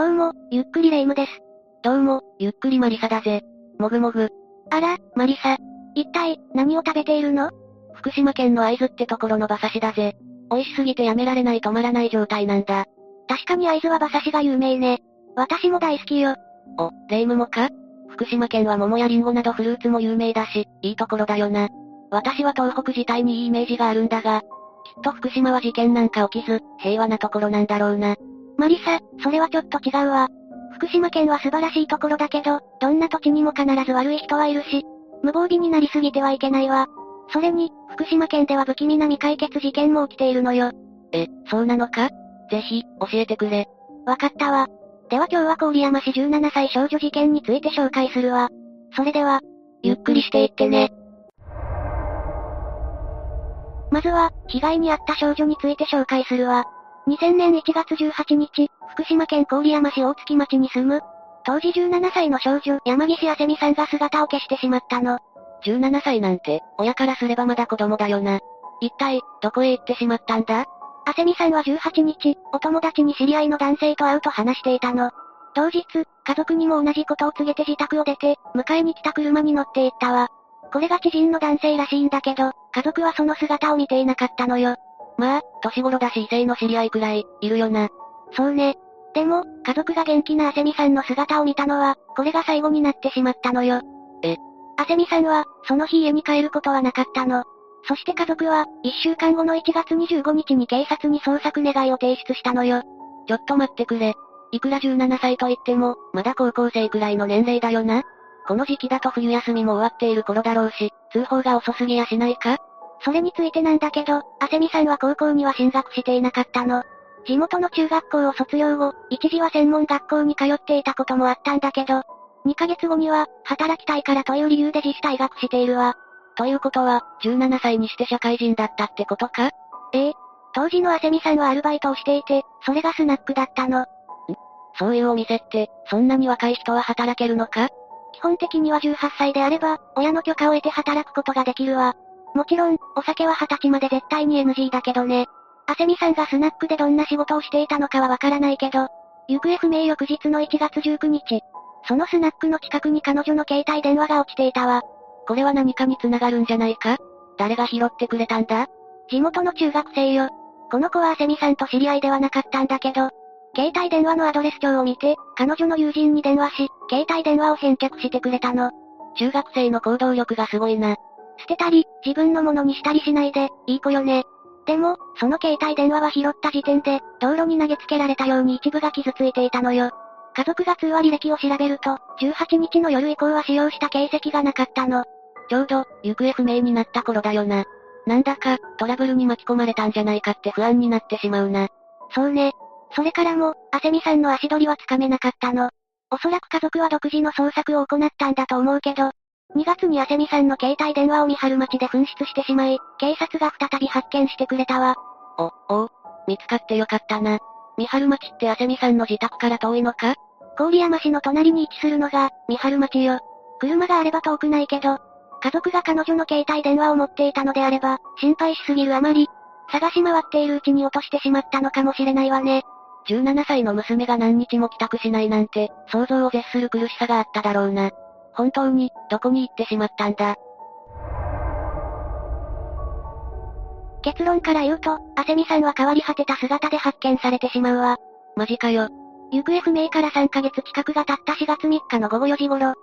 今日も、ゆっくりレ夢ムです。どうも、ゆっくりマリサだぜ。もぐもぐ。あら、マリサ。一体、何を食べているの？福島県の会津ってところの馬刺しだぜ。美味しすぎてやめられない止まらない状態なんだ。確かに会津は馬刺しが有名ね。私も大好きよ。お、レイムもか？福島県は桃やリンゴなどフルーツも有名だし、いいところだよな。私は東北自体にいいイメージがあるんだが、きっと福島は事件なんか起きず、平和なところなんだろうな。マリサ、それはちょっと違うわ。福島県は素晴らしいところだけど、どんな土地にも必ず悪い人はいるし、無防備になりすぎてはいけないわ。それに、福島県では不気味な未解決事件も起きているのよ。え、そうなのか？ぜひ、教えてくれ。わかったわ。では今日は郡山市17歳少女事件について紹介するわ。それでは、ゆっくりしていってね。まずは、被害に遭った少女について紹介するわ。2000年1月18日、福島県郡山市大月町に住む、当時17歳の少女、山岸あせみさんが姿を消してしまったの。17歳なんて、親からすればまだ子供だよな。一体、どこへ行ってしまったんだ？あせみさんは18日、お友達に知り合いの男性と会うと話していたの。当日、家族にも同じことを告げて自宅を出て、迎えに来た車に乗って行ったわ。これが知人の男性らしいんだけど、家族はその姿を見ていなかったのよ。まあ、年頃だし異性の知り合いくらい、いるよな。そうね。でも、家族が元気なあせみさんの姿を見たのは、これが最後になってしまったのよ。え？あせみさんは、その日家に帰ることはなかったの。そして家族は、一週間後の1月25日に警察に捜索願いを提出したのよ。ちょっと待ってくれ。いくら17歳と言っても、まだ高校生くらいの年齢だよな。この時期だと冬休みも終わっている頃だろうし、通報が遅すぎやしないか？それについてなんだけど、あせみさんは高校には進学していなかったの。地元の中学校を卒業後、一時は専門学校に通っていたこともあったんだけど、2ヶ月後には、働きたいからという理由で自主退学しているわ。ということは、17歳にして社会人だったってことか？ええ。当時のあせみさんはアルバイトをしていて、それがスナックだったの。んそういうお店って、そんなに若い人は働けるのか？基本的には18歳であれば、親の許可を得て働くことができるわ。もちろん、お酒は20歳まで絶対に NG だけどね。あせみさんがスナックでどんな仕事をしていたのかはわからないけど、行方不明翌日の1月19日、そのスナックの近くに彼女の携帯電話が落ちていたわ。これは何かに繋がるんじゃないか？誰が拾ってくれたんだ？地元の中学生よ。この子はあせみさんと知り合いではなかったんだけど、携帯電話のアドレス帳を見て、彼女の友人に電話し、携帯電話を返却してくれたの。中学生の行動力がすごいな。捨てたり、自分のものにしたりしないで、いい子よね。でも、その携帯電話は拾った時点で、道路に投げつけられたように一部が傷ついていたのよ。家族が通話履歴を調べると、18日の夜以降は使用した形跡がなかったの。ちょうど、行方不明になった頃だよな。なんだか、トラブルに巻き込まれたんじゃないかって不安になってしまうな。そうね。それからも、あせみさんの足取りはつかめなかったの。おそらく家族は独自の捜索を行ったんだと思うけど、2月にあせみさんの携帯電話を三春町で紛失してしまい、警察が再び発見してくれたわ。お、おう、見つかってよかったな。三春町ってあせみさんの自宅から遠いのか？郡山市の隣に位置するのが、三春町よ。車があれば遠くないけど、家族が彼女の携帯電話を持っていたのであれば、心配しすぎるあまり、探し回っているうちに落としてしまったのかもしれないわね。17歳の娘が何日も帰宅しないなんて、想像を絶する苦しさがあっただろうな。本当に、どこに行ってしまったんだ。結論から言うと、あせみさんは変わり果てた姿で発見されてしまうわ。マジかよ。行方不明から3ヶ月近くが経った4月3日の午後4時頃、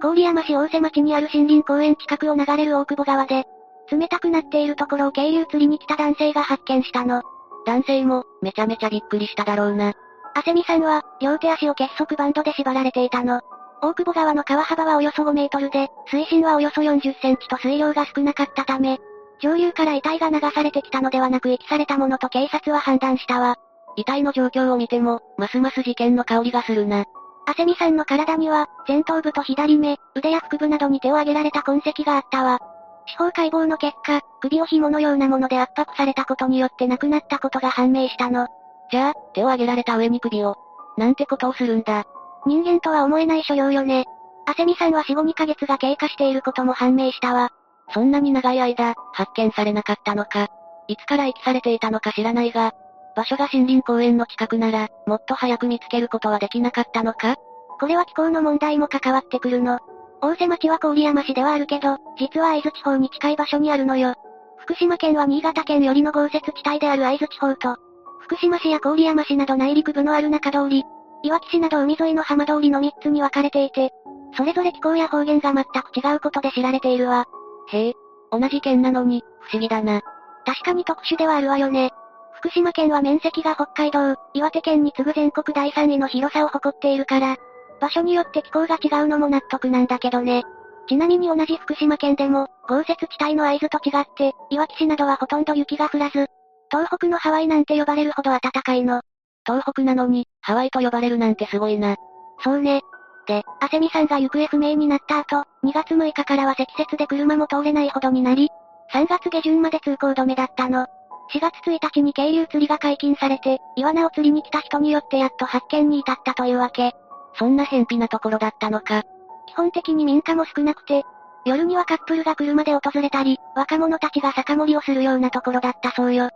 郡山市大瀬町にある森林公園近くを流れる大久保川で、冷たくなっているところを経由釣りに来た男性が発見したの。男性も、めちゃめちゃびっくりしただろうな。あせみさんは、両手足を結束バンドで縛られていたの。大久保川の川幅はおよそ5メートルで、水深はおよそ40センチと水量が少なかったため、上流から遺体が流されてきたのではなく遺棄されたものと警察は判断したわ。遺体の状況を見ても、ますます事件の香りがするな。あせみさんの体には、前頭部と左目、腕や腹部などに手を上げられた痕跡があったわ。司法解剖の結果、首を紐のようなもので圧迫されたことによって亡くなったことが判明したの。じゃあ、手を上げられた上に首を。なんてことをするんだ。人間とは思えない所要よね。あせみさんは死後2ヶ月が経過していることも判明したわ。そんなに長い間、発見されなかったのか。いつから遺棄されていたのか知らないが、場所が森林公園の近くなら、もっと早く見つけることはできなかったのかこれは気候の問題も関わってくるの。大瀬町は郡山市ではあるけど、実は会津地方に近い場所にあるのよ。福島県は新潟県よりの豪雪地帯である会津地方と、福島市や郡山市など内陸部のある中通り、いわき市など海沿いの浜通りの3つに分かれていて、それぞれ気候や方言が全く違うことで知られているわ。へえ、同じ県なのに、不思議だな。確かに特殊ではあるわよね。福島県は面積が北海道、岩手県に次ぐ全国第3位の広さを誇っているから、場所によって気候が違うのも納得なんだけどね。ちなみに同じ福島県でも、豪雪地帯の合図と違って、いわき市などはほとんど雪が降らず、東北のハワイなんて呼ばれるほど暖かいの。東北なのに、ハワイと呼ばれるなんてすごいな。そうね。で、アセミさんが行方不明になった後、2月6日からは積雪で車も通れないほどになり、3月下旬まで通行止めだったの。4月1日に渓流釣りが解禁されて、イワナを釣りに来た人によってやっと発見に至ったというわけ。そんな偏僻なところだったのか。基本的に民家も少なくて、夜にはカップルが車で訪れたり、若者たちが酒盛りをするようなところだったそうよ。ん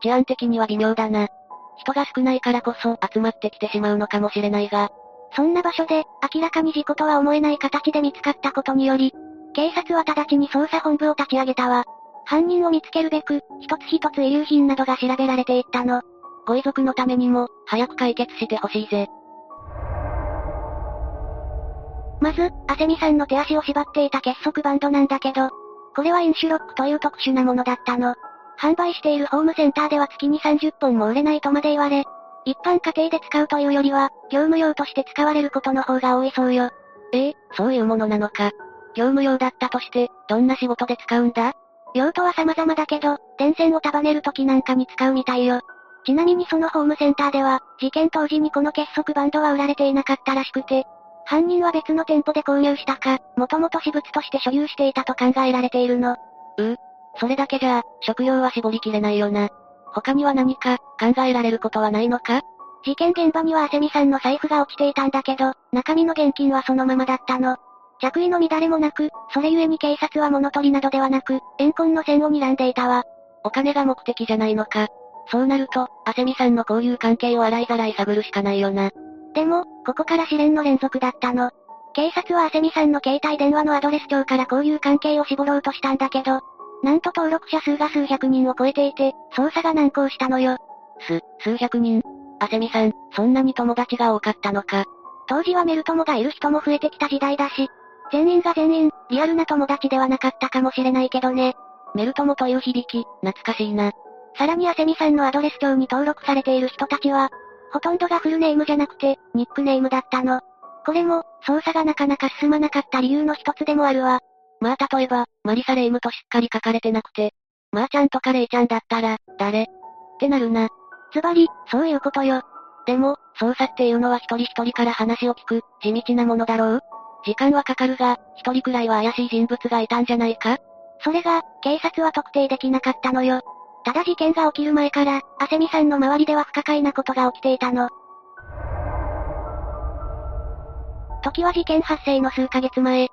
治安的には微妙だな。人が少ないからこそ集まってきてしまうのかもしれないが。そんな場所で、明らかに事故とは思えない形で見つかったことにより、警察は直ちに捜査本部を立ち上げたわ。犯人を見つけるべく、一つ一つ遺留品などが調べられていったの。ご遺族のためにも、早く解決してほしいぜ。まず、アセミさんの手足を縛っていた結束バンドなんだけど、これはインシュロックという特殊なものだったの。販売しているホームセンターでは月に30本も売れないとまで言われ、一般家庭で使うというよりは、業務用として使われることの方が多いそうよ。ええそういうものなのか。業務用だったとして、どんな仕事で使うんだ？用途は様々だけど、電線を束ねる時なんかに使うみたいよ。ちなみにそのホームセンターでは、事件当時にこの結束バンドは売られていなかったらしくて、犯人は別の店舗で購入したか、もともと私物として所有していたと考えられているの。うそれだけじゃ、食用は絞りきれないよな。他には何か、考えられることはないのか？事件現場にはアセミさんの財布が落ちていたんだけど、中身の現金はそのままだったの。着衣の乱れもなく、それゆえに警察は物取りなどではなく、怨恨の線を睨んでいたわ。お金が目的じゃないのか？そうなると、アセミさんの交友関係を洗いざらい探るしかないよな。でも、ここから試練の連続だったの。警察はアセミさんの携帯電話のアドレス帳から交友関係を絞ろうとしたんだけど、なんと登録者数が数百人を超えていて、捜査が難航したのよ。す、数百人アセミさん、そんなに友達が多かったのか。当時はメル友がいる人も増えてきた時代だし、全員が全員、リアルな友達ではなかったかもしれないけどね。メル友という響き、懐かしいな。さらにアセミさんのアドレス帳に登録されている人たちは、ほとんどがフルネームじゃなくて、ニックネームだったの。これも、捜査がなかなか進まなかった理由の一つでもあるわ。まあ例えば、マリサレイムとしっかり書かれてなくて、まーちゃんとかレイちゃんだったら、誰？ってなるな。ズバリ、そういうことよ。でも、捜査っていうのは一人一人から話を聞く、地道なものだろう？時間はかかるが、一人くらいは怪しい人物がいたんじゃないか？それが、警察は特定できなかったのよ。ただ事件が起きる前から、アセミさんの周りでは不可解なことが起きていたの。時は事件発生の数ヶ月前。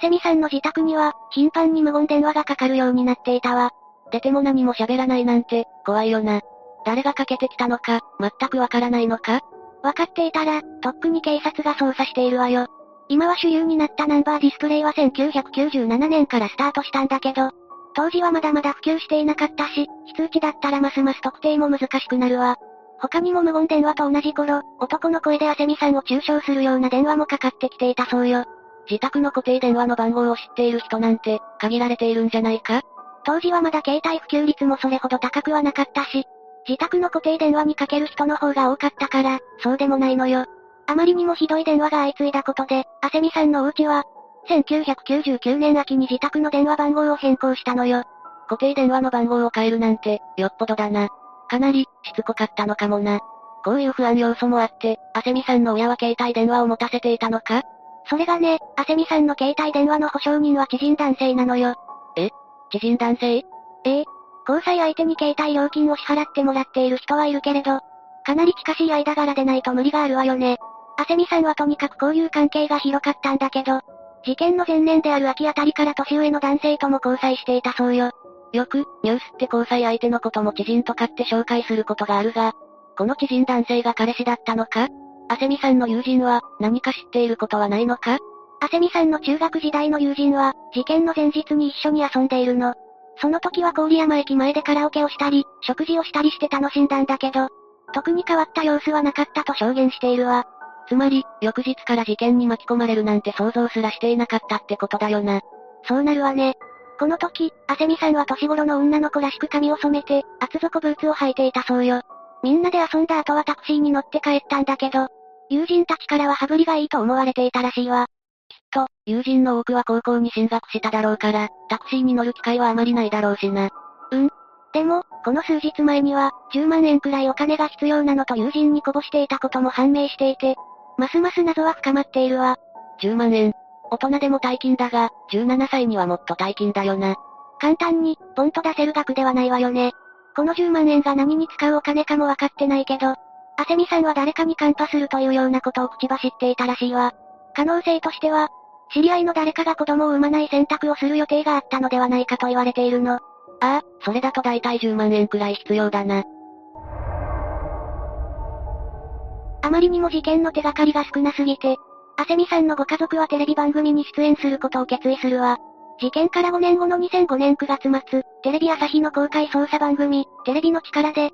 アセミさんの自宅には、頻繁に無言電話がかかるようになっていたわ。出ても何も喋らないなんて、怖いよな。誰がかけてきたのか、全くわからないのか？わかっていたら、とっくに警察が捜査しているわよ。今は主流になったナンバーディスプレイは1997年からスタートしたんだけど、当時はまだまだ普及していなかったし、非通知だったらますます特定も難しくなるわ。他にも無言電話と同じ頃、男の声でアセミさんを中傷するような電話もかかってきていたそうよ。自宅の固定電話の番号を知っている人なんて、限られているんじゃないか？当時はまだ携帯普及率もそれほど高くはなかったし、自宅の固定電話にかける人の方が多かったから、そうでもないのよ。あまりにもひどい電話が相次いだことで、アセミさんのお家は、1999年秋に自宅の電話番号を変更したのよ。固定電話の番号を変えるなんて、よっぽどだな。かなり、しつこかったのかもな。こういう不安要素もあって、アセミさんの親は携帯電話を持たせていたのか？それがね、アセミさんの携帯電話の保証人は知人男性なのよ。え？知人男性？ええ。交際相手に携帯料金を支払ってもらっている人はいるけれど、かなり近しい間柄でないと無理があるわよね。アセミさんはとにかく交友関係が広かったんだけど、事件の前年である秋あたりから年上の男性とも交際していたそうよ。よく、ニュースって交際相手のことも知人とかって紹介することがあるが、この知人男性が彼氏だったのか？あせみさんの友人は、何か知っていることはないのか？あせみさんの中学時代の友人は、事件の前日に一緒に遊んでいるの。その時は郡山駅前でカラオケをしたり、食事をしたりして楽しんだんだけど、特に変わった様子はなかったと証言しているわ。つまり、翌日から事件に巻き込まれるなんて想像すらしていなかったってことだよな。そうなるわね。この時、あせみさんは年頃の女の子らしく髪を染めて、厚底ブーツを履いていたそうよ。みんなで遊んだ後はタクシーに乗って帰ったんだけど、友人たちからは羽振りがいいと思われていたらしいわ。きっと、友人の多くは高校に進学しただろうから、タクシーに乗る機会はあまりないだろうしな。うん。でも、この数日前には、10万円くらいお金が必要なのと友人にこぼしていたことも判明していて、ますます謎は深まっているわ。10万円。大人でも大金だが、17歳にはもっと大金だよな。簡単に、ポンと出せる額ではないわよね。この10万円が何に使うお金かもわかってないけど、あせみさんは誰かにカンパするというようなことを口走っていたらしいわ。可能性としては、知り合いの誰かが子供を産まない選択をする予定があったのではないかと言われているの。ああ、それだと大体10万円くらい必要だな。あまりにも事件の手がかりが少なすぎて、あせみさんのご家族はテレビ番組に出演することを決意するわ。事件から5年後の2005年9月末、テレビ朝日の公開捜査番組、テレビの力で、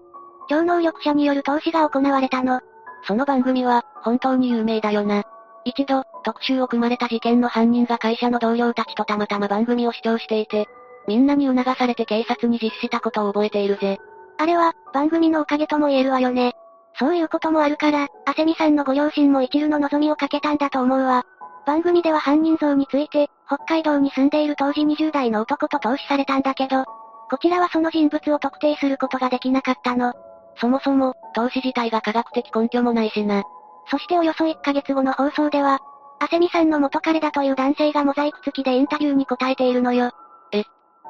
超能力者による投資が行われたの。その番組は、本当に有名だよな。一度、特集を組まれた事件の犯人が会社の同僚たちとたまたま番組を視聴していて、みんなに促されて警察に実施したことを覚えているぜ。あれは、番組のおかげとも言えるわよね。そういうこともあるから、あせみさんのご両親も一縷の望みをかけたんだと思うわ。番組では犯人像について、北海道に住んでいる当時20代の男と投資されたんだけど、こちらはその人物を特定することができなかったの。そもそも、投資自体が科学的根拠もないしな。そしておよそ1ヶ月後の放送では、あせみさんの元彼だという男性がモザイク付きでインタビューに答えているのよ。え、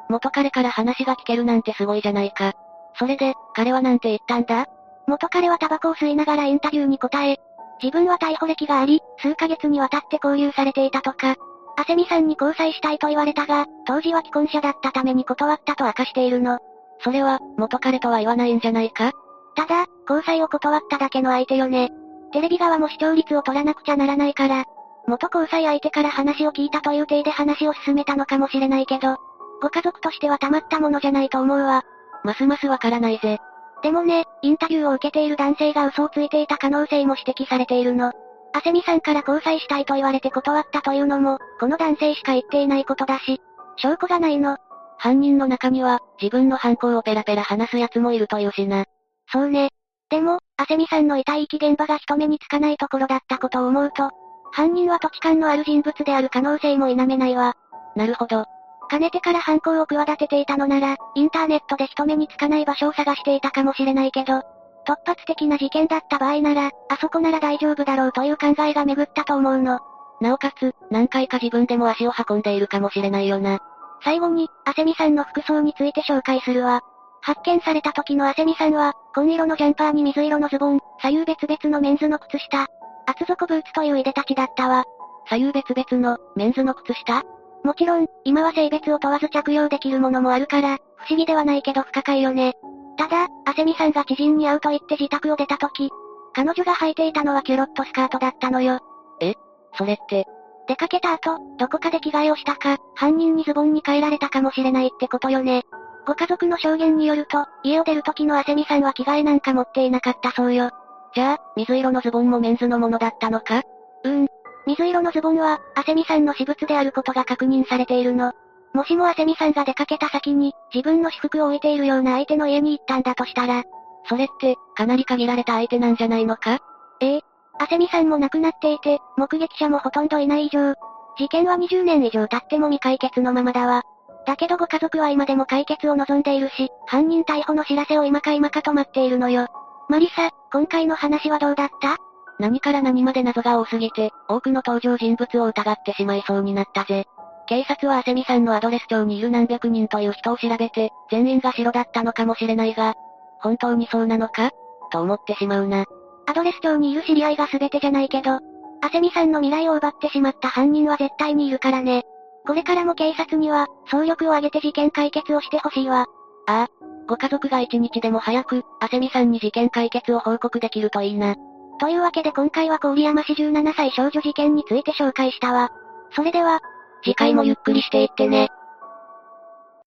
元彼から話が聞けるなんてすごいじゃないか。それで、彼はなんて言ったんだ？元彼はタバコを吸いながらインタビューに答え、自分は逮捕歴があり、数ヶ月にわたって交留されていたとか、あせみさんに交際したいと言われたが、当時は既婚者だったために断ったと明かしているの。それは、元彼とは言わないんじゃないか？ただ、交際を断っただけの相手よね。テレビ側も視聴率を取らなくちゃならないから、元交際相手から話を聞いたという体で話を進めたのかもしれないけど、ご家族としてはたまったものじゃないと思うわ。ますますわからないぜ。でもね、インタビューを受けている男性が嘘をついていた可能性も指摘されているの。あせみさんから交際したいと言われて断ったというのも、この男性しか言っていないことだし、証拠がないの。犯人の中には、自分の犯行をペラペラ話す奴もいるというしな。そうね。でも、あせみさんの遺体遺棄現場が人目につかないところだったことを思うと、犯人は土地勘のある人物である可能性も否めないわ。なるほど。かねてから犯行を企てていたのなら、インターネットで人目につかない場所を探していたかもしれないけど、突発的な事件だった場合なら、あそこなら大丈夫だろうという考えが巡ったと思うの。なおかつ、何回か自分でも足を運んでいるかもしれないよな。最後に、あせみさんの服装について紹介するわ。発見された時のあせみさんは、紺色のジャンパーに水色のズボン、左右別々のメンズの靴下、厚底ブーツといういでたちだったわ。左右別々の、メンズの靴下？もちろん、今は性別を問わず着用できるものもあるから、不思議ではないけど不可解よね。ただ、あせみさんが知人に会うと言って自宅を出た時、彼女が履いていたのはキュロットスカートだったのよ。え？それって、出かけた後、どこかで着替えをしたか、犯人にズボンに変えられたかもしれないってことよね。ご家族の証言によると、家を出る時のあせみさんは着替えなんか持っていなかったそうよ。じゃあ、水色のズボンもメンズのものだったのか？うーん、水色のズボンは、アセミさんの私物であることが確認されているの。もしもアセミさんが出かけた先に、自分の私服を置いているような相手の家に行ったんだとしたら、それって、かなり限られた相手なんじゃないのか？ええ。アセミさんも亡くなっていて、目撃者もほとんどいない以上、事件は20年以上経っても未解決のままだわ。だけどご家族は今でも解決を望んでいるし、犯人逮捕の知らせを今か今かと待っているのよ。マリサ、今回の話はどうだった？何から何まで謎が多すぎて、多くの登場人物を疑ってしまいそうになったぜ。警察はアセミさんのアドレス帳にいる何百人という人を調べて、全員が白だったのかもしれないが、本当にそうなのか？と思ってしまうな。アドレス帳にいる知り合いが全てじゃないけど、アセミさんの未来を奪ってしまった犯人は絶対にいるからね。これからも警察には、総力を挙げて事件解決をしてほしいわ。ああ。ご家族が一日でも早く、あせみさんに事件解決を報告できるといいな。というわけで今回は郡山市17歳少女事件について紹介したわ。それでは、次回もゆっくりしていってね。